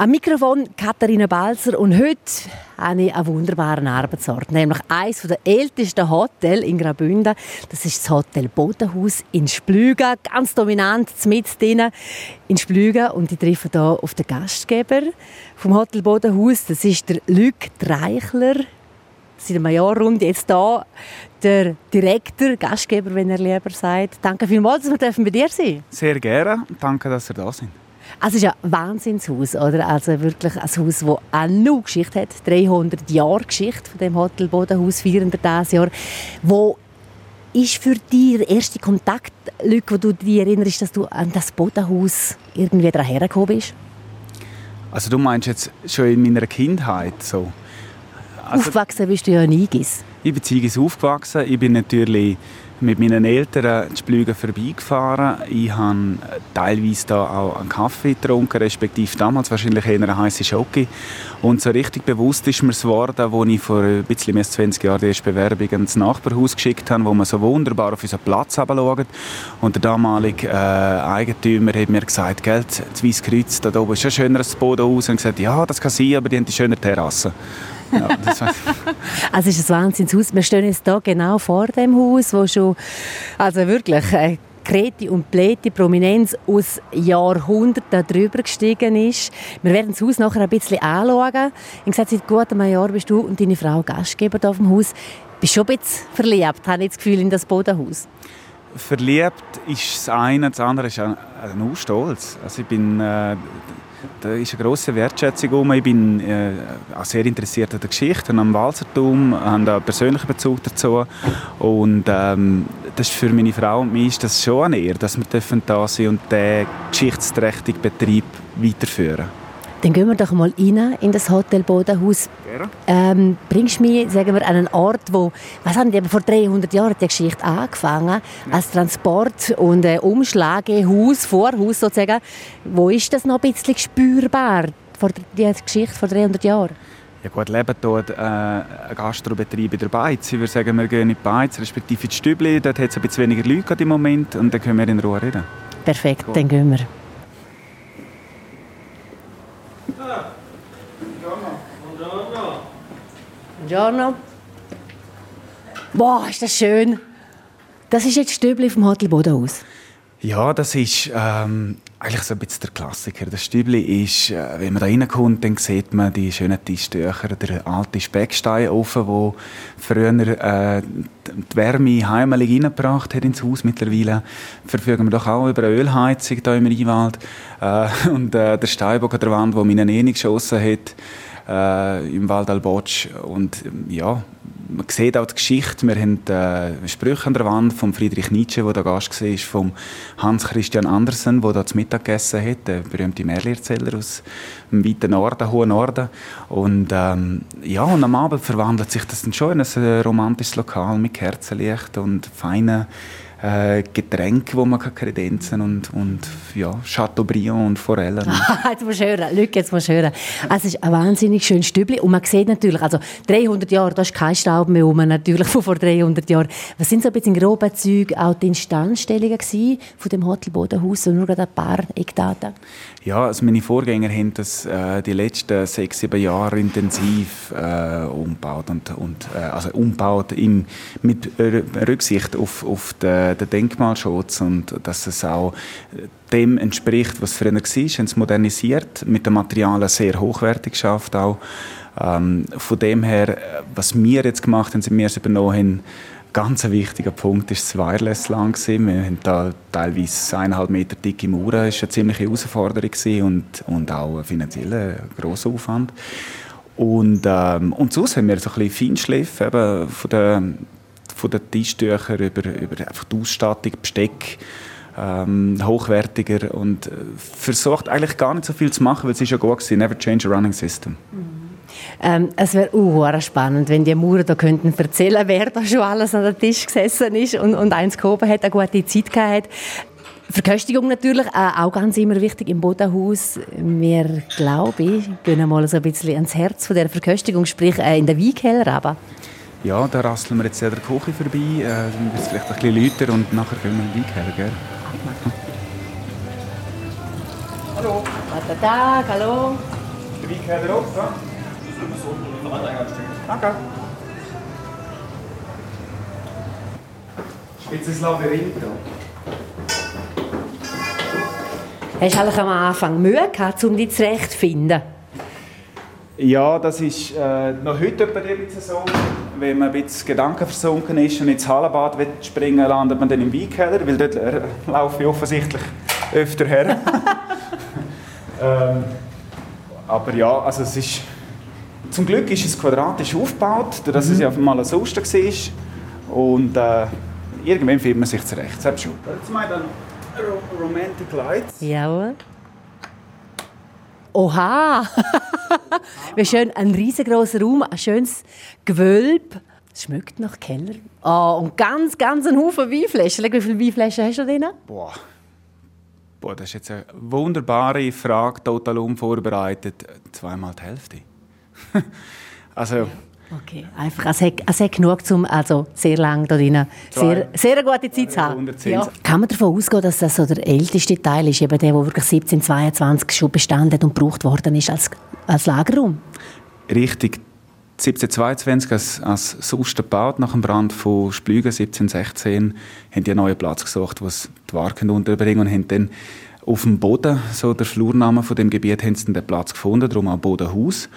Am Mikrofon Katharina Balzer und heute habe ich einen wunderbaren Arbeitsort, nämlich eines der ältesten Hotels in Graubünden. Das ist das Hotel Bodenhaus in Splügen, ganz dominant mit drinnen in Splügen und ich treffe hier auf den Gastgeber vom Hotel Bodenhaus. Das ist der Luc Dreichler. Seit einem Jahr rund jetzt da der Direktor, Gastgeber, wenn er lieber sagt. Danke vielmals, dass wir bei dir sein dürfen. Sehr gerne. Danke, dass ihr da sind. Also es ist ein Wahnsinnshaus, oder? Also wirklich ein Haus, das auch noch Geschichte hat. 300 Jahre Geschichte von dem Hotel Bodenhaus, 400 dieses Jahr. Wo ist für dich der erste Kontakt, Luc, wo du dich erinnerst, dass du an das Bodenhaus irgendwie daran hergekommen bist? Also du meinst jetzt schon in meiner Kindheit so? Also, Aufgewachsen bist du ja in Igis. Ich bin in aufgewachsen. Ich bin natürlich mit meinen Eltern zu Splügen vorbeigefahren. Ich habe teilweise da auch einen Kaffee getrunken, respektive damals wahrscheinlich eher eine heiße Schoki. Und so richtig bewusst ist mir es geworden, als ich vor ein bisschen mehr als 20 Jahren die erste Bewerbung ins Nachbarhaus geschickt habe, wo man so wunderbar auf unseren Platz schaut. Und der damalige äh, Eigentümer hat mir gesagt, Geld, das Weisskreuz, da oben ist ein schöneres Bodenhaus. Und gesagt, ja, das kann sein, aber die haben die schöne Terrasse. Ja, also es ist ein Wahnsinnshaus. Wir stehen jetzt hier genau vor dem Haus, wo schon also wirklich äh, Kreti und Pläti Prominenz aus Jahrhunderten drüber gestiegen ist. Wir werden das Haus nachher ein bisschen anschauen. Ich gesagt, seit gut einem Jahr bist du und deine Frau Gastgeber hier auf dem Haus. Bist schon ein bisschen verliebt, habe ich das Gefühl, in das Bodenhaus? Verliebt ist das eine, das andere ist auch Stolz. Also ich bin äh, da ist eine grosse Wertschätzung um. Ich bin äh, auch sehr interessiert an der Geschichte, am Walsertum, habe einen persönlichen Bezug dazu. Und ähm, das ist für meine Frau und mich ist das schon eine Ehre, dass wir da sind und diesen geschichtsträchtigen Betrieb weiterführen. Dann gehen wir doch mal rein in das Hotel Bodenhaus. Ähm, bringst du mich, sagen wir, an einen Ort, wo, was haben die vor 300 Jahren die Geschichte angefangen, als Transport- und äh, Umschlagehaus, Vorhaus sozusagen. Wo ist das noch ein bisschen spürbar, vor die Geschichte vor 300 Jahren? Ja gut, leben dort äh, ein Gastrobetrieb in der Beiz. Ich würde sagen, wir gehen in die Beiz, respektive in die Stübli. Dort hat es ein bisschen weniger Leute im Moment und dann können wir in Ruhe reden. Perfekt, Gut. dann gehen wir. Buongiorno. Boah, ist das schön. Das ist jetzt Stübli vom Hotel Bodenhaus. Ja, das ist ähm, eigentlich so ein bisschen der Klassiker. Das Stübli ist, äh, wenn man da reinkommt, dann sieht man die schönen Tischtücher, der alte Specksteinofen, wo früher äh, die Wärme heimelig reingebracht hat ins Haus. Mittlerweile verfügen wir doch auch über eine Ölheizung hier im Rheinwald. Äh, und äh, der Steinbock an der Wand, wo meine Nene geschossen hat, äh, im Val d'Albotsch. Und ja, man sieht auch die Geschichte. Wir haben äh, Sprüche an der Wand von Friedrich Nietzsche, der da Gast war, von Hans Christian Andersen, der da zu Mittag gegessen hat, der berühmte Märchenerzähler aus dem weiten Norden, hohen Norden. Und ähm, ja, und am Abend verwandelt sich das dann schon in ein äh, romantisches Lokal mit Kerzenlicht und feinen äh, Getränke, wo man kann kredenzen und, und ja, Chateaubriand und Forellen. jetzt musst du hören, Leute, jetzt musst du hören. Also es ist ein wahnsinnig schönes Stübli und man sieht natürlich, also 300 Jahre, da ist kein Staub mehr rum, natürlich von vor 300 Jahren. Was sind so ein bisschen grobe Züge auch die Instandstellungen von dem Hotel Bodenhaus und nur gerade ein paar Eckdaten? Ja, also meine Vorgänger haben das äh, die letzten sechs, sieben Jahre intensiv äh, umgebaut und, und äh, also umgebaut im, mit Rücksicht auf, auf äh, der Denkmalschutz und dass es auch dem entspricht, was früher war, haben es modernisiert, mit den Materialien sehr hochwertig geschafft auch. Ähm, von dem her, was wir jetzt gemacht haben, sind wir es übernommen haben, ganz ein wichtiger Punkt ist das Wireless lang gewesen. Wir haben da teilweise eineinhalb Meter dicke Mauern, das war eine ziemliche Herausforderung und, und auch ein finanzieller grosser Aufwand. Und, ähm, und sonst haben wir so ein bisschen Feinschliff eben von der von den Tischtüchern über, über einfach die Ausstattung, Besteck, ähm, hochwertiger und äh, versucht eigentlich gar nicht so viel zu machen, weil es ist ja gut gewesen, never change a running system. Mhm. Ähm, es wäre auch spannend, wenn die Maurer da könnten erzählen, wer da schon alles an den Tisch gesessen ist und, und eins gehoben hat, eine gute Zeit gehabt Verköstigung natürlich, äh, auch ganz immer wichtig im Bodenhaus. Wir, glaube ich, gehen mal so ein bisschen ans Herz von der Verköstigung, sprich äh, in der Weinkeller aber. Ja, da rasseln wir jetzt an der Küche vorbei, äh, dann wird es vielleicht ein bisschen lauter und nachher gehen wir in den Wein gell? Hallo. Guten Tag, hallo. Weinkeller offen? Danke. Spitzes Labyrinth. Hast du eigentlich am Anfang Mühe gehabt, um dich zurechtzufinden? Ja, das ist äh, noch heute bei dir so. Wenn man ein bisschen gedankenversunken ist und ins Hallenbad will springen landet man dann im Weinkeller, weil dort äh, laufe ich offensichtlich öfter her. ähm, aber ja, also es ist... Zum Glück ist es quadratisch aufgebaut, dass mhm. es ja mal ein Soster war. Und äh, irgendwann findet man sich zurecht, selbst schon. Jetzt mal dann Romantic Lights. Jawohl. Oha! Wie schön, ein riesengroßer Raum, ein schönes Gewölbe. Es schmeckt nach Keller. Oh, und ganz, ganz ein Haufen Weinflaschen. Wie viele Weinflaschen hast du drin? Boah. Boah, das ist jetzt eine wunderbare Frage, total unvorbereitet. Zweimal die Hälfte. also, Okay, einfach, es hat, es hat genug, um also sehr lange da drin sehr, sehr eine gute Zeit zu haben. Ja. Kann man davon ausgehen, dass das so der älteste Teil ist, eben der, der wirklich 1722 schon bestanden und gebraucht worden ist als, als Lagerraum? Richtig. 1722 als, als Suster gebaut, nach dem Brand von Splügen 1716, haben die einen neuen Platz gesucht, wo sie die Waren unterbringen und haben dann auf dem Boden, so der Flurname von dem Gebiet, haben sie den Platz gefunden, darum auch Bodenhaus.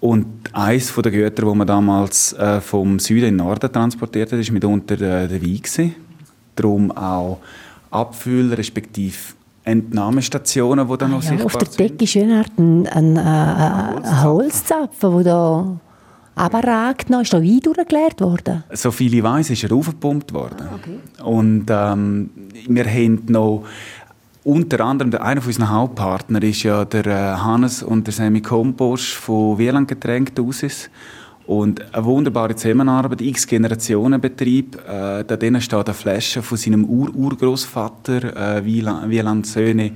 Und eines der Güter, die man damals äh, vom Süden in den Norden transportiert hat, war mitunter äh, der Wein. Gewesen. Darum auch Abfüll, respektive Entnahmestationen, die dann ah, noch ja, Auf der Decke ist eine Art ein, ein, äh, ein Holzzapfen, der da abragt. Ist da Wein durchgeleert worden? So viel ich weiß, ist er aufgepumpt worden. Ah, okay. Und ähm, wir haben noch unter anderem, einer unserer Hauptpartner ist ja der äh, Hannes und der Semi Komposch von Wieland Getränk Dosis. Und eine wunderbare Zusammenarbeit, X-Generationen-Betrieb. Äh, da drinnen steht eine Flasche von seinem Ur-Urgroßvater, äh, Wieland, Wieland Söhne,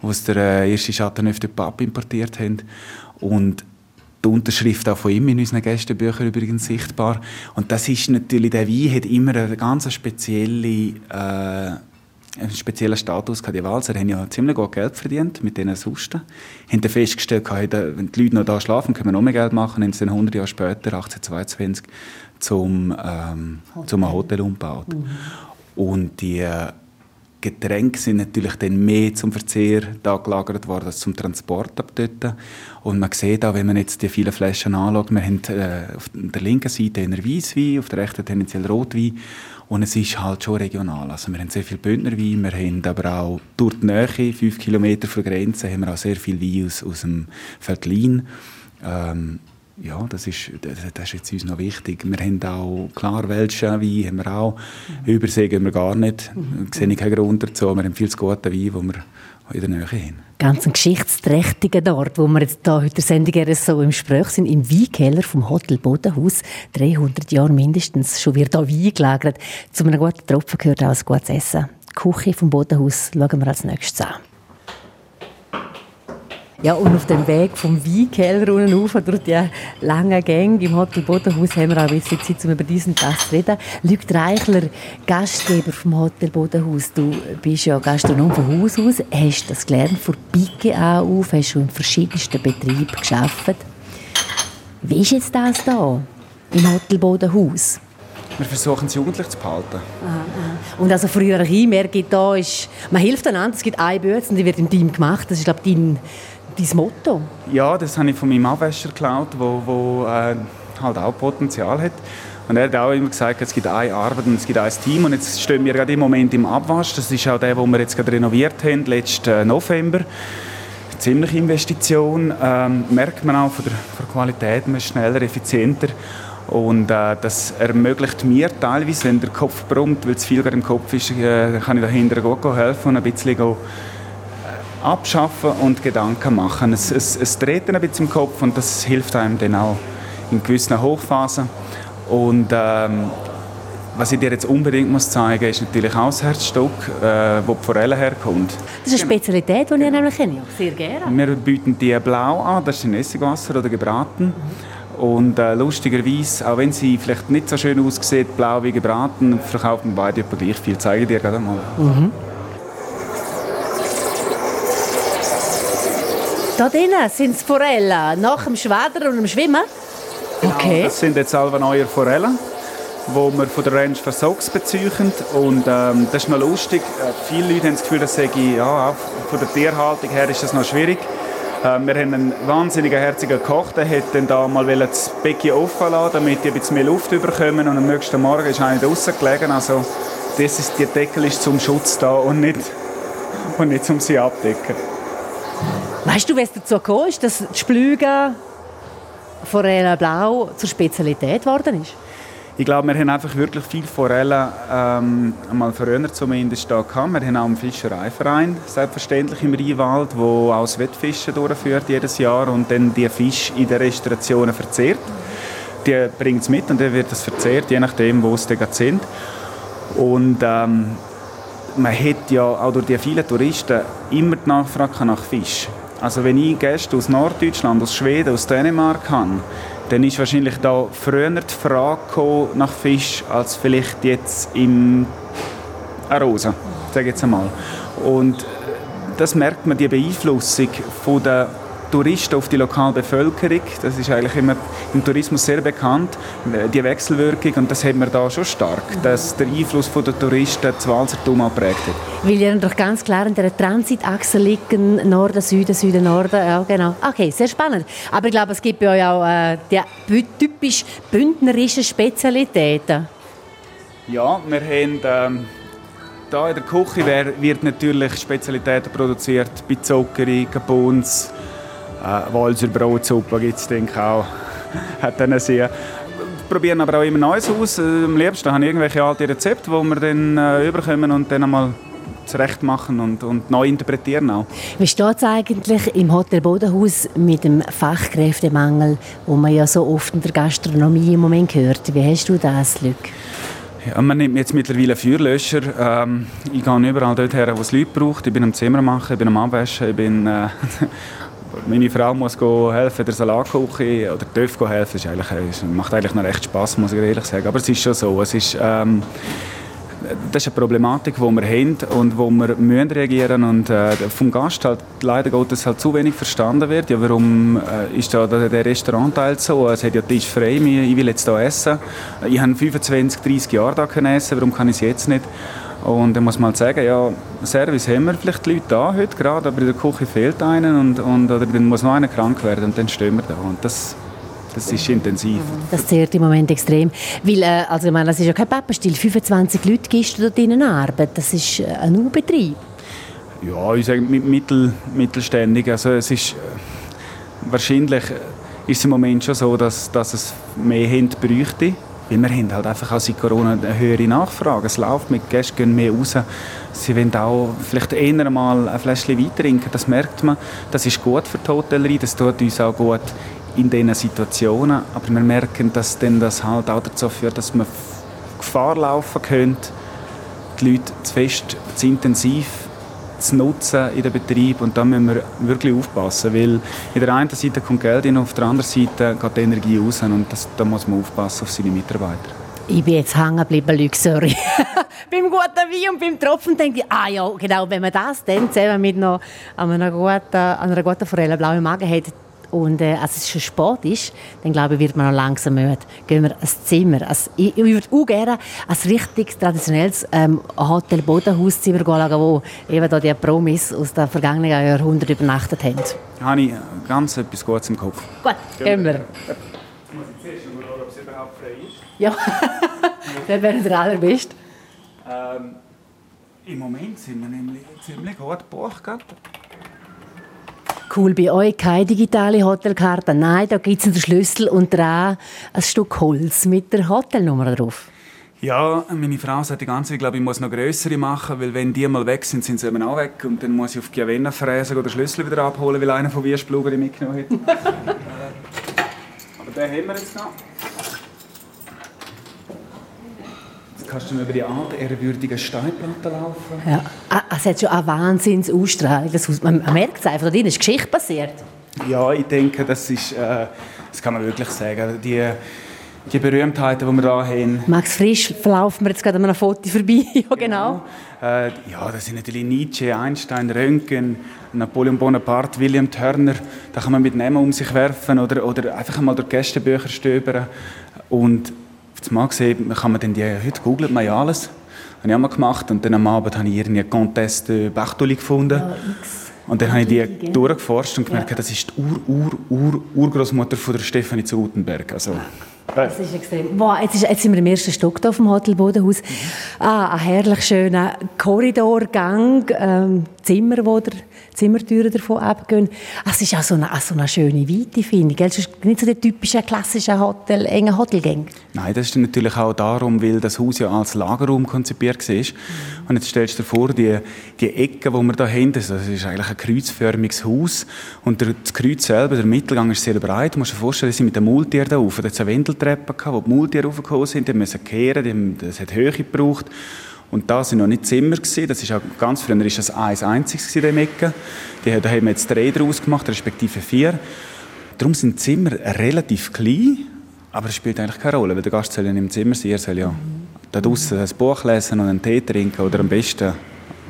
was der äh, erste Chateauneuf de Pape importiert haben. Und die Unterschrift auch von ihm in unseren Gästebüchern übrigens sichtbar. Und das ist natürlich, der Wein hat immer eine ganz spezielle äh, einen speziellen Status gehabt. Die Walser haben ja ziemlich gut Geld verdient mit diesen Susten. Haben dann festgestellt, wenn die Leute noch da schlafen, können wir noch mehr Geld machen. Haben sie dann 100 Jahre später, 1822, zum, ähm, zum Hotel umgebaut. Mhm. Und die äh, Getränke sind natürlich dann mehr zum Verzehr da gelagert worden als zum Transport ab dort. Und man sieht auch, wenn man jetzt die vielen Flaschen anschaut, wir haben äh, auf der linken Seite einen Weisswein, auf der rechten tendenziell Rotwein. Und es ist halt schon regional. Also wir haben sehr viel Bündnerwein, wir haben aber auch durch die Nähe, fünf Kilometer von der Grenze, haben wir auch sehr viel Wein aus, aus dem Veltlin. Ähm, ja, das ist, das ist jetzt uns noch wichtig. Wir haben auch, klar, welschen Wein haben wir auch. Mhm. Übersee gehen wir gar nicht. Mhm. sehe ich keinen Grund dazu. Wir haben viel zu guten Wein, den wir in der Nähe haben. Ganz ein geschichtsträchtiger Ort, wo wir jetzt da heute der Sendung so im Gespräch sind, im Weinkeller vom Hotel Bodenhaus. 300 Jahre mindestens schon wird da Wein gelagert. Zu einem guten Tropfen gehört auch ein gutes Essen. Die Küche vom Bodenhaus schauen wir als nächstes an. Ja, und auf dem Weg vom Weinkeller unten rauf, durch die langen Gänge im Hotel Bodenhaus, haben wir auch ein bisschen Zeit, um über diesen Tag zu reden. Luc Reichler, Gastgeber vom Hotel Bodenhaus. Du bist ja Gastronom von Haus aus, hast das gelernt von Pike an auf, hast schon in verschiedensten Betrieben gearbeitet. Wie ist jetzt das da im Hotel Bodenhaus? Wir versuchen es jugendlich zu behalten. Aha. Und also früher merke ich, da ist, man hilft einander, es gibt eine und die wird im Team gemacht. Das ist, glaube ich, dein dein Motto? Ja, das habe ich von meinem Abwäscher geklaut, wo, wo äh, halt auch Potenzial hat. Und er hat auch immer gesagt, es gibt eine Arbeit und es gibt ein Team. Und jetzt stehen wir gerade im Moment im Abwasch. Das ist auch der, den wir jetzt gerade renoviert haben, letzten äh, November. Ziemliche Investition. Ähm, merkt man auch von der, von der Qualität, man ist schneller, effizienter. Und äh, das ermöglicht mir teilweise, wenn der Kopf brummt, weil es viel im Kopf ist, äh, kann ich dahinter gut helfen und ein bisschen go, abschaffen und Gedanken machen. Es, es, es dreht ein bisschen im Kopf und das hilft einem dann auch in gewissen Hochphasen. Und ähm, was ich dir jetzt unbedingt muss zeigen muss, ist natürlich auch das Herzstück, äh, wo die Forelle herkommt. Das ist eine Spezialität, die ich nämlich kenne. Sehr gerne. Wir bieten die blau an, das ist in Essigwasser oder gebraten. Mhm. Und äh, lustigerweise, auch wenn sie vielleicht nicht so schön aussieht, blau wie gebraten, verkaufen beide etwa gleich viel. Zeige ich dir gerade mal. Mhm. Da drinnen sind es Forellen, nach dem Schwedern und dem Schwimmen? Genau, okay. das sind jetzt alle neue Forellen wo wir von der Range Versox beziehen. Und ähm, das ist noch lustig. Äh, viele Leute haben das Gefühl, dass ich, ja, von der Tierhaltung her ist das noch schwierig. Äh, wir haben einen wahnsinnigen herzigen Koch, der hat dann da mal das Becken offen lassen, damit die ein bisschen mehr Luft bekommen. Und am nächsten Morgen ist einer draußen gelegen. Also das ist, der Deckel ist zum Schutz da und nicht, und nicht um sie abdecken. Weißt du, wie es dazu gekommen ist, dass die Splüge Forelle Blau zur Spezialität geworden ist? Ich glaube, wir haben einfach wirklich viel Forellen, ähm, einmal früher zumindest, da gehabt. Wir haben auch einen Fischereiverein, selbstverständlich im Rheinwald, der auch das Wettfischen durchführt jedes Jahr und dann die Fisch in den Restaurationen verzehrt. Die bringt es mit und dann wird es verzehrt, je nachdem, wo es sind. Und ähm, man hat ja auch durch die vielen Touristen immer die Nachfrage nach Fisch. Also wenn ich Gäste aus Norddeutschland, aus Schweden, aus Dänemark habe, dann ist wahrscheinlich da früher die Frage nach Fisch als vielleicht jetzt im Arosa, sage jetzt einmal. Und das merkt man, die Beeinflussung von der Touristen auf die lokale Bevölkerung. Das ist eigentlich immer im Tourismus sehr bekannt, die Wechselwirkung. Und das haben wir da schon stark, dass der Einfluss der Touristen das Walsertum auch prägt hat. Weil ihr doch ganz klar in der Transitachse liegen, Norden, Süden, Süden, Norden. Ja, genau. Okay, sehr spannend. Aber ich glaube, es gibt bei euch auch äh, die typisch bündnerischen Spezialitäten. Ja, wir haben... Ähm da in der Küche wird natürlich Spezialitäten produziert, bei Zuckeri, Gabons, äh, Walser Brotsuppe gibt es, denke ich auch. Hat dann sehr probieren aber auch immer Neues aus. Äh, am liebsten habe ich irgendwelche alte Rezepte, die wir dann äh, überkommen und dann einmal zurecht machen und, und neu interpretieren auch. Wie steht es eigentlich im Hotel Bodenhaus mit dem Fachkräftemangel, wo man ja so oft in der Gastronomie im Moment hört? Wie hast du das, Luc? Ja, man nimmt jetzt mittlerweile Feuerlöscher. Ähm, ich gehe überall dort her, wo es Leute braucht. Ich bin am Zimmer machen, ich bin am Abwaschen, ich bin äh, meine Frau muss helfen, der Salat kochen oder darf helfen. Das eigentlich, macht eigentlich noch recht Spaß, muss ich ehrlich sagen. Aber es ist schon so. Es ist, ähm, das ist eine Problematik, die wir haben und wo wir müssen reagieren und äh, vom Gast halt leider Gottes halt zu wenig verstanden wird. Ja, warum äh, ist da der Restaurantteil so? Es hat ja Tisch frei, ich will jetzt hier essen. Ich habe 25, 30 Jahre da essen, warum kann ich es jetzt nicht? Und dann muss man halt sagen, ja, Service haben wir vielleicht die Leute da heute gerade, aber in der Küche fehlt einer und, und oder dann muss noch einer krank werden und dann stehen wir da. Und das, das ist intensiv. Das zehrt im Moment extrem. Weil, äh, also ich meine, das ist ja kein Pappenstiel. 25 Leute gibst du dort in Arbeit. Das ist äh, ein U-Betrieb. Ja, ich sage mittel, mittelständig. Also es ist äh, wahrscheinlich ist es im Moment schon so, dass, dass es mehr Hände bräuchte. Weil wir haben halt einfach auch seit Corona eine höhere Nachfrage. Es läuft mit Gästen gehen mehr raus. Sie wollen auch vielleicht eher mal ein Fläschchen Wein trinken. Das merkt man. Das ist gut für die Hotellerie. Das tut uns auch gut in diesen Situationen. Aber wir merken, dass dann das halt auch dazu führt, dass man Gefahr laufen könnte, die Leute zu fest, zu intensiv zu nutzen in den Betrieb und da müssen wir wirklich aufpassen, weil in der einen Seite kommt Geld in, auf der anderen Seite geht die Energie raus und das, da muss man aufpassen auf seine Mitarbeiter. Ich bin jetzt hängen geblieben, Luc, sorry. beim guten Wein und beim Tropfen denke ich, ah ja, genau, wenn man das dann zusammen mit noch einer guten, einer guten Forellenblauen Magen hat, und äh, als es schon spät ist, dann glaube ich, wird man noch langsam müde. Gehen wir ins Zimmer. Also, ich, ich würde auch gerne ein richtig traditionelles ähm, Hotel Bodenhauszimmer schauen, wo eben da die Promis aus den vergangenen Jahrhunderten übernachtet haben. Habe ich ganz etwas Gutes im Kopf. Gut, gehen wir. Muss ich zuerst mal schauen, ob es überhaupt frei ist? Ja, das wäre der allerbeste. Ähm, Im Moment sind wir nämlich ziemlich gut gebucht. Cool, bei euch keine digitale Hotelkarte. Nein, da gibt es den Schlüssel und dran ein Stück Holz mit der Hotelnummer drauf. Ja, meine Frau sagt die ganze Zeit, ich glaube, ich muss noch größere machen, weil wenn die mal weg sind, sind sie eben auch weg. Und dann muss ich auf Giavenna fräsen oder Schlüssel wieder abholen, weil einer von Wiersplugern mitgenommen hat. Aber den haben wir jetzt noch. Kannst du über die alte, ehrwürdige Steinplatte laufen. Ja, ah, es hat schon eine Wahnsinnsausstrahlung. Man merkt es einfach, da ist Geschichte passiert. Ja, ich denke, das ist, äh, das kann man wirklich sagen. Die, die Berühmtheiten, die wir hier haben. Max Frisch, verlaufen wir jetzt gerade an einem Foto vorbei. ja, genau. Äh, ja, das sind natürlich Nietzsche, Einstein, Röntgen, Napoleon Bonaparte, William Turner. Da kann man mit Namen um sich werfen oder, oder einfach mal durch Gästebücher stöbern. Und jetzt mal gesehen, kann man dann die, heute googelt man ja alles. Habe ich auch mal gemacht. Und dann am Abend habe ich irgendwie Contest de Bartoli gefunden. Ja, und dann habe ich die durchgeforscht und gemerkt, ja. das ist die Ur-Ur-Ur-Urgroßmutter von der Stefanie zu Gutenberg. Also, das ist extrem. Wow, jetzt, ist, jetzt sind wir im ersten Stock hier vom Hotel Bodenhaus. Mhm. Ah, ein herrlich schöner Korridorgang, ähm, Zimmer, wo der Zimmertüren davon abgehen. Es ist auch so eine, auch so eine schöne Weite, finde ich. Es ist nicht so der typische klassische Hotel, enge Hotelgang. Nein, das ist natürlich auch darum, weil das Haus ja als Lagerraum konzipiert war. Mhm. Und jetzt stellst du dir vor, die, die Ecke, die wir da haben, das ist eigentlich ein kreuzförmiges Haus. Und das Kreuz selber, der Mittelgang ist sehr breit. Du musst dir vorstellen, sie sind mit dem Multier da rauf. Da hat eine Wendeltreppe gehabt, wo die Multier raufgekommen sind. Die mussten kehren, das hat Höhe gebraucht. Und da sind noch nicht Zimmer gewesen. Das ist auch ganz früher ist das eins einziges in Ecke. Die, da haben wir jetzt drei daraus gemacht, respektive vier. Darum sind die Zimmer relativ klein, aber es spielt eigentlich keine Rolle, weil der Gast soll ja im Zimmer sein, er soll ja da draußen ein Buch lesen und einen Tee trinken oder am besten,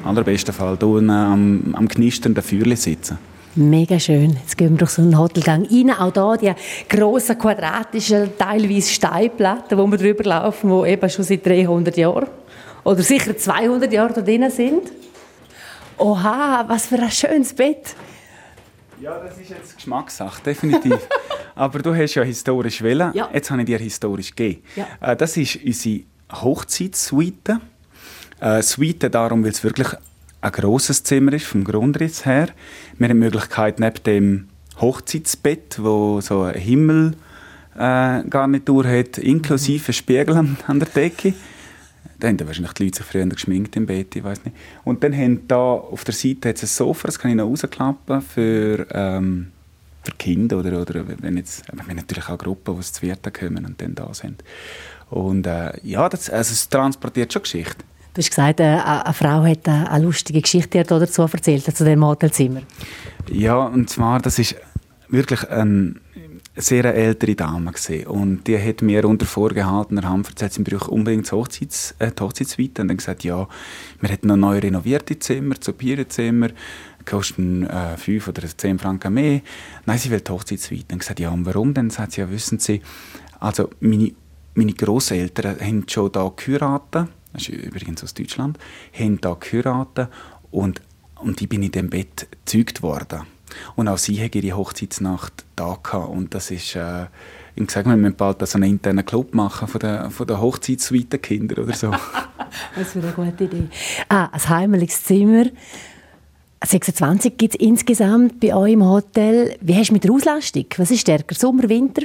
allerbesten Fall da am, am knisternden Feuerchen sitzen. Mega schön. Jetzt gehen wir durch so einen Hotelgang rein. Auch da die grossen, quadratischen, teilweise Steinplatten, wo wir drüber laufen, die eben schon seit 300 Jahren oder sicher 200 Jahre da drin sind. Oha, was für ein schönes Bett. Ja, das ist jetzt Geschmackssache, definitiv. Aber du hast ja historisch wählen. Ja. Jetzt habe ich dir historisch gegeben. Ja. Äh, das ist unsere Hochzeitssuite. Äh, Suite darum, weil es wirklich ein grosses Zimmer ist, vom Grundriss her. Wir haben die Möglichkeit, neben dem Hochzeitsbett, wo so eine Himmelgarnitur äh, hat, inklusive Spiegel an der Decke, da haben wahrscheinlich die Leute sich früher geschminkt im Bett, ich weiß nicht. Und dann haben da auf der Seite ein Sofa, das kann ich noch rausklappen für, ähm, für Kinder oder, oder wenn jetzt, wir haben natürlich auch Gruppen, die zu Vierten kommen und dann da sind. Und äh, ja, das, also es transportiert schon Geschichte. Du hast gesagt, äh, eine Frau hat eine lustige Geschichte dazu erzählt, zu dem Hotelzimmer. Ja, und zwar, das ist wirklich ein sehr ältere Dame gesehen und die hat mir unter vorgehaltener Hand erzählt, sie braucht unbedingt die, Hochzeits, äh, die Hochzeitssuite und dann gesagt, ja, wir hätten noch neu renovierte Zimmer, zu Zimmer, kosten äh, 5 oder 10 Franken mehr. Nein, sie will die Hochzeitssuite. Dann gesagt, ja, und warum? Dann sagt sie, ja, wissen Sie, also meine, meine Großeltern haben schon da geheiratet, das ist übrigens aus Deutschland, haben da geheiratet und, und ich bin in dem Bett gezeugt worden. Und auch sie hat ihre Hochzeitsnacht da gehabt. Und das ist, äh, ich sage mal, wir müssen bald so einen internen Club machen von den, von den Hochzeitssuite-Kindern oder so. das wäre eine gute Idee. Ah, ein heimeliges Zimmer. 26 gibt es insgesamt bei euch im Hotel. Wie hast du mit der Auslastung? Was ist stärker, Sommer, Winter?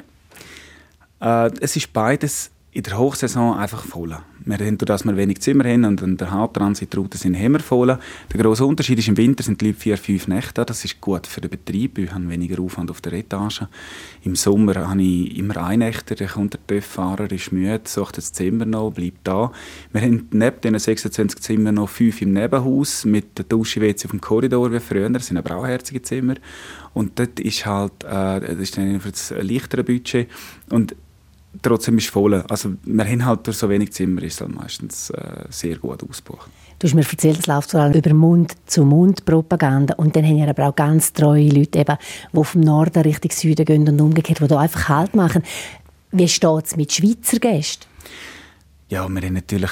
Äh, es ist beides in der Hochsaison einfach voll. Wir haben, dass wir wenig Zimmer haben und an der Haupttransitroute sind immer voll. Der grosse Unterschied ist, im Winter sind die Leute vier, fünf Nächte Das ist gut für den Betrieb. Wir haben weniger Aufwand auf der Etage. Im Sommer habe ich immer einen Nächte. Der kommt der TÜV-Fahrer, ist müde, sucht das Zimmer noch, bleibt da. Wir haben neben diesen 26 Zimmern noch fünf im Nebenhaus mit der Dusche WC auf dem Korridor wie früher. Das sind aber auch herzige Zimmer. Und dort ist halt, äh, das ist dann für das leichtere Budget. Und trotzdem ist es voll. Also wir haben halt durch so wenig Zimmer ist halt meistens äh, sehr gut ausgebucht. Du hast mir erzählt, es läuft vor allem über Mund-zu-Mund-Propaganda und dann haben ja aber auch ganz treue Leute, eben, die vom Norden Richtung Süden gehen und umgekehrt, die da einfach Halt machen. Wie steht es mit Schweizer Gästen? Ja, wir haben natürlich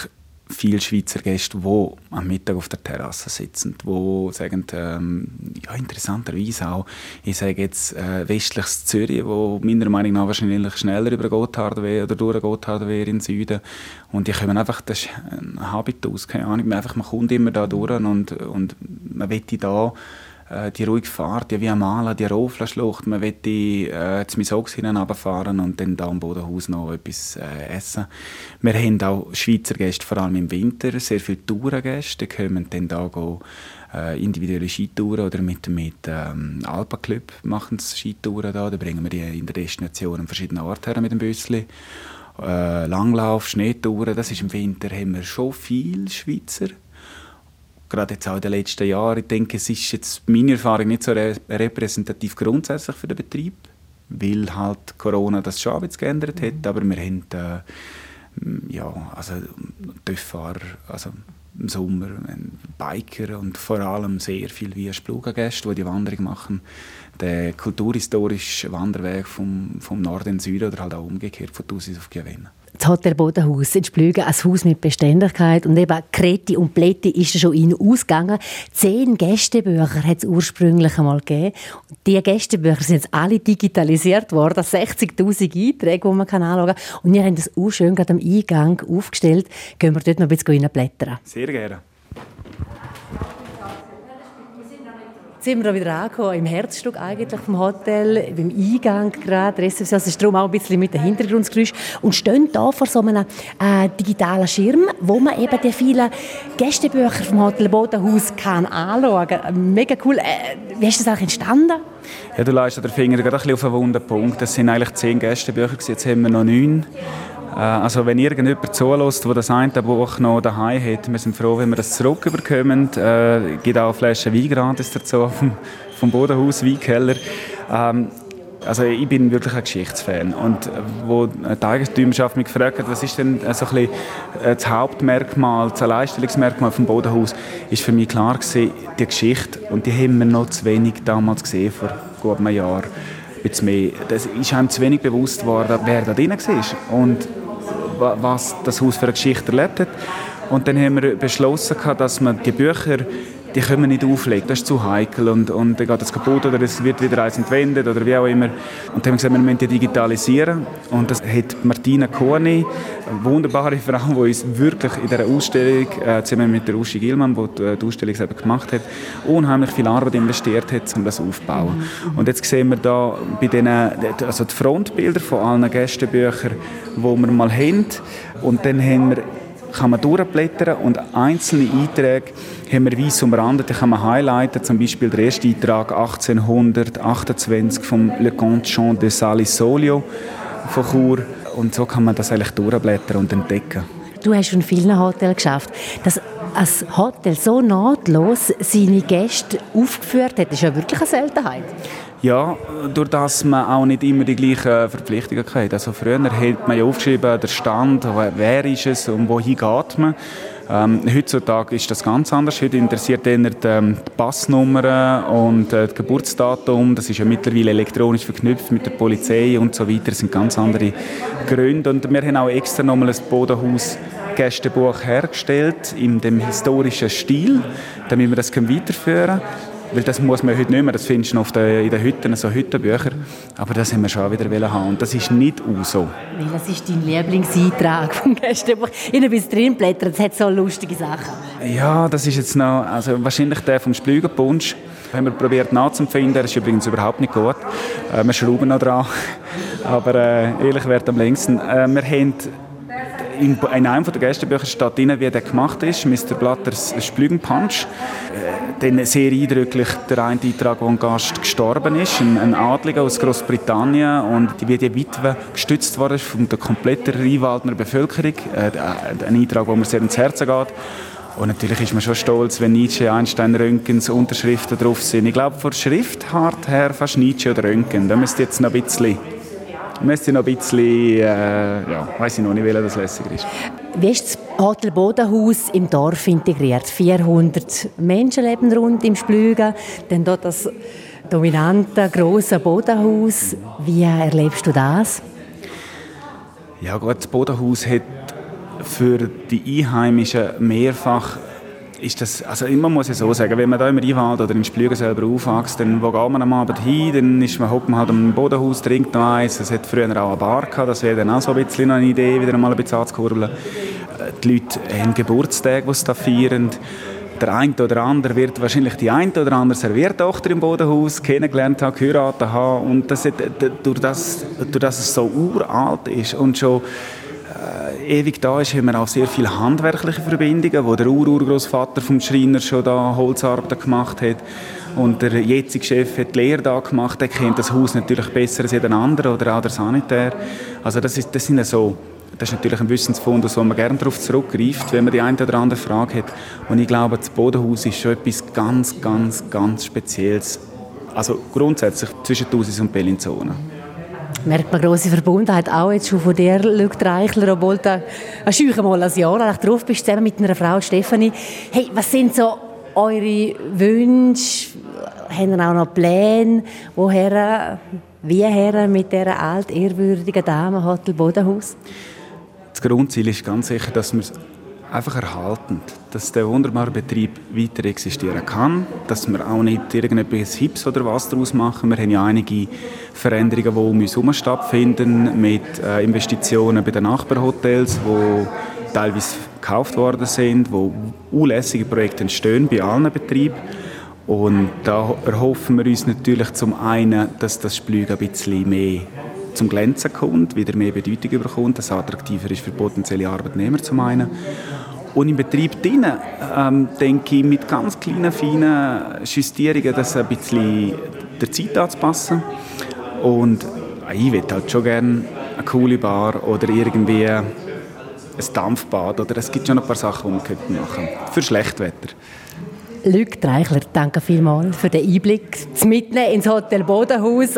viele Schweizer Gäste, die am Mittag auf der Terrasse sitzen, die sagen, ähm, ja, interessanterweise auch, ich sage jetzt äh, westliches Zürich, wo meiner Meinung nach wahrscheinlich schneller über Gotthardwehr oder durch Gotthardwehr in den Süden. Und die kommen einfach, das ist ein Habitus, keine Ahnung, man, einfach, man kommt immer da durch und, und man will da äh, die ruhige Fahrt, die Viamala, die Rofla-Schlucht, man will äh, zum Misox hinunterfahren und dann da am Bodenhaus noch etwas äh, essen. Wir haben auch Schweizer Gäste, vor allem im Winter, sehr viele Tourengäste, die kommen dann da go, äh, individuelle Skitouren oder mit, mit ähm, Alpenclub machen sie Skitouren da, da bringen wir die in der Destination an verschiedenen Orten her mit dem Büssli. Äh, Langlauf, Schneetouren, das ist im Winter haben wir schon viele Schweizer gerade jetzt auch in den letzten Jahren. Ich denke, es ist jetzt meine Erfahrung nicht so repräsentativ grundsätzlich für den Betrieb. weil halt Corona das schon bisschen geändert hat, aber wir haben äh, ja, also Töfffahrer, also im Sommer Biker und vor allem sehr viele wie Splugengäste, die die Wanderung machen. Der kulturhistorische Wanderweg vom, vom Norden in den Süden oder halt auch umgekehrt von Thusis auf Giavenna das Hotel Bodenhaus in Splügen, ein Haus mit Beständigkeit und eben Kreti und Plätti ist schon in ausgegangen. Zehn Gästebücher hat es ursprünglich einmal gegeben. Und diese Gästebücher sind jetzt alle digitalisiert worden, 60'000 Einträge, die man anschauen kann. Und wir haben das auch schön gerade am Eingang aufgestellt. Gehen wir dort noch ein bisschen blättern. Sehr gerne. Sind wir wieder angekommen, im Herzstück eigentlich vom Hotel, beim Eingang gerade. Das ist darum auch ein bisschen mit dem Hintergrundgeräusch. Und stehen da vor so einem äh, digitalen Schirm, wo man eben die vielen Gästebücher vom Hotel Bodenhaus kann anschauen kann. Mega cool. Äh, wie ist das eigentlich entstanden? Ja, du leistest den Finger gerade ein bisschen auf einen wunden Punkt. Das sind eigentlich zehn Gästebücher, jetzt haben wir noch neun. Äh, also wenn irgendjemand zulässt, der das eine Buch noch daheim hat, wir sind froh, wenn wir das zurückbekommen. Äh, es gibt auch Flaschen Wein gratis dazu vom, vom Bodenhaus Weinkeller. Ähm, also ich bin wirklich ein Geschichtsfan und äh, wo die Eigentümerschaft mich gefragt hat, was ist denn so ein das Hauptmerkmal, das Alleinstellungsmerkmal vom Bodenhaus, ist für mich klar gewesen, die Geschichte und die haben wir noch zu wenig damals gesehen, vor gut einem Jahr. Mehr. Das ist einem zu wenig bewusst geworden, wer da drin war. Und was das Haus für eine Geschichte erlebt hat. Und dann haben wir beschlossen, dass man die Bücher die können wir nicht auflegen, das ist zu heikel und, und dann geht das kaputt oder es wird wieder eins entwendet oder wie auch immer. Und dann haben wir gesagt, wir müssen die digitalisieren und das hat Martina Korni, eine wunderbare Frau, die uns wirklich in dieser Ausstellung, äh, zusammen mit der Uschi Gilman, die die Ausstellung selber gemacht hat, unheimlich viel Arbeit investiert hat, um das aufzubauen. Und jetzt sehen wir da bei den, also die Frontbilder von allen Gästebüchern, die wir mal haben und dann haben wir kann man durchblättern und einzelne Einträge haben wir weiss umrandet, die kann man highlighten, zum Beispiel der erste Eintrag 1828 vom Le Comte Jean de Salisolio von Chur und so kann man das eigentlich durchblättern und entdecken. Du hast schon in vielen Hotels geschafft. Dass ein Hotel so nahtlos seine Gäste aufgeführt hat, ist ja wirklich eine Seltenheit. Ja, durch das man auch nicht immer die gleichen Verpflichtungen hat. Also früher hat man ja aufgeschrieben, der Stand, wer ist es und wohin geht man. Ähm, heutzutage ist das ganz anders. Heute interessiert eher die, ähm, die Passnummer und äh, das Geburtsdatum. Das ist ja mittlerweile elektronisch verknüpft mit der Polizei und so weiter. Das sind ganz andere Gründe. Und wir haben auch extra nochmal ein Bodenhaus Gästebuch hergestellt in dem historischen Stil, damit wir das weiterführen können. Weil das muss man heute nicht mehr, das findest du oft in den Hütten, so Hüttenbücher. Aber das haben wir schon wieder haben und das ist nicht auch so. Was ist dein Lieblingseintrag vom Gästebuch? Ich habe bis drin blättern, es hat so lustige Sachen. Ja, das ist jetzt noch, also wahrscheinlich der vom Splügenpunsch. Haben wir probiert nachzufinden, der ist übrigens überhaupt nicht gut. Äh, wir schrauben noch dran, aber äh, ehrlich wird am längsten. Äh, wir haben in, einem der Gästebücher steht drin, wie der gemacht ist, Mr. Blatters Splügenpunch. Äh, dann sehr eindrücklich der eine Eintrag, wo ein Gast gestorben ist, ein, ein Adliger aus Großbritannien und wie die Witwe gestützt wurde von der kompletten Rheinwaldner Bevölkerung. Äh, ein Eintrag, wo mir sehr ins Herz geht. Und natürlich ist man schon stolz, wenn Nietzsche, Einstein, Röntgens Unterschriften drauf sind. Ich glaube, von Schriftart her fast Nietzsche oder Röntgen. Da müsste jetzt noch ein bisschen müsste noch ein bisschen, äh, ja, weiß ich noch nicht, welcher das lässiger ist. Wie ist das Hotel Bodenhaus im Dorf integriert? 400 Menschen leben rund im Splügen, dann dort das dominante, große Bodenhaus. Wie erlebst du das? Ja gut, das Bodenhaus hat für die Einheimischen mehrfach ist das, also immer muss ich so sagen, wenn man da im Rheinwald oder im Splügen selber aufwächst, dann wo geht man am Abend hin, dann ist man, man halt am Bodenhaus, trinkt noch eins, es hat früher auch eine Bar gehabt, das wäre dann auch so ein bisschen eine Idee, wieder mal ein bisschen anzukurbeln. Äh, die Leute haben Geburtstage, die sie da feiern. Der eine oder andere wird wahrscheinlich die eine oder andere Serviertochter im Bodenhaus kennengelernt haben, geheiratet haben und das, durch, das, durch das es so uralt ist und schon äh, ewig da ist, haben wir auch sehr viele handwerkliche Verbindungen, wo der Ururgroßvater vom Schreiner schon da Holzarbeit gemacht hat und der jetzige Chef hat die Lehre da gemacht, der kennt das Haus natürlich besser als jeder andere oder auch der Sanitär. Also das, ist, das sind so das ist natürlich ein Wissensfund, wo man gerne darauf zurückgreift, wenn man die eine oder andere Frage hat. Und ich glaube, das Bodenhaus ist schon etwas ganz, ganz, ganz Spezielles. Also grundsätzlich zwischen Thusis und Bellinzona. Merkt man grosse Verbundenheit, auch jetzt schon von dir, Luc Reichler, obwohl du ein scheuchen mal ein Jahr drauf bist, zusammen mit einer Frau, Stefanie. Hey, was sind so eure Wünsche? Haben ihr auch noch Pläne? Woher, wie her mit dieser alt ehrwürdigen Dame Hotel Bodenhaus? Das Grundziel ist ganz sicher, dass wir einfach erhalten, dass der wunderbare Betrieb weiter existieren kann, dass wir auch nicht irgendetwas Hips oder was daraus machen. Wir haben ja einige Veränderungen, die um uns herum stattfinden, mit äh, Investitionen bei den Nachbarhotels, die teilweise gekauft worden sind, wo unlässige Projekte entstehen bei allen Betrieben. Und da erhoffen wir uns natürlich zum einen, dass das Splüg ein bisschen mehr zum Glänzen kommt, wieder mehr Bedeutung bekommt, dass es attraktiver ist für potenzielle Arbeitnehmer zum einen. Und im Betrieb drinnen, ähm, denke ich, mit ganz kleinen, feinen Justierungen, das ein bisschen der Zeit anzupassen. Und äh, ich würde halt schon gerne eine coole Bar oder irgendwie ein Dampfbad oder es gibt schon ein paar Sachen, die man machen könnte. Für Schlechtwetter. Luc Dreichler, danke vielmals für den Einblick. Mitnehmen ins Hotel Bodenhaus.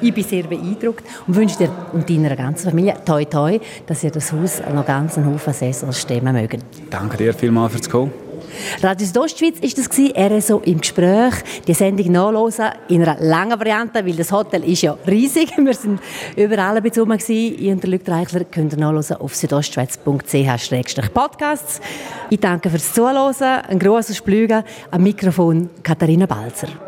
Ich bin sehr beeindruckt und wünsche dir und deiner ganzen Familie toi toi, dass ihr das Haus noch ganz einen Haufen Saisons stemmen mögen. Danke dir vielmals fürs Kommen. Radio Südostschweiz ist das gewesen, RSO im Gespräch. Die Sendung nachlesen in einer langen Variante, weil das Hotel ist ja riesig. Wir sind überall ein bisschen rum Ich und Luc Reichler könnt ihr nachlesen auf südostschweiz.ch-podcasts. Ich danke fürs Zuhören. Ein grosses Splügen. Am Mikrofon Katharina Balzer.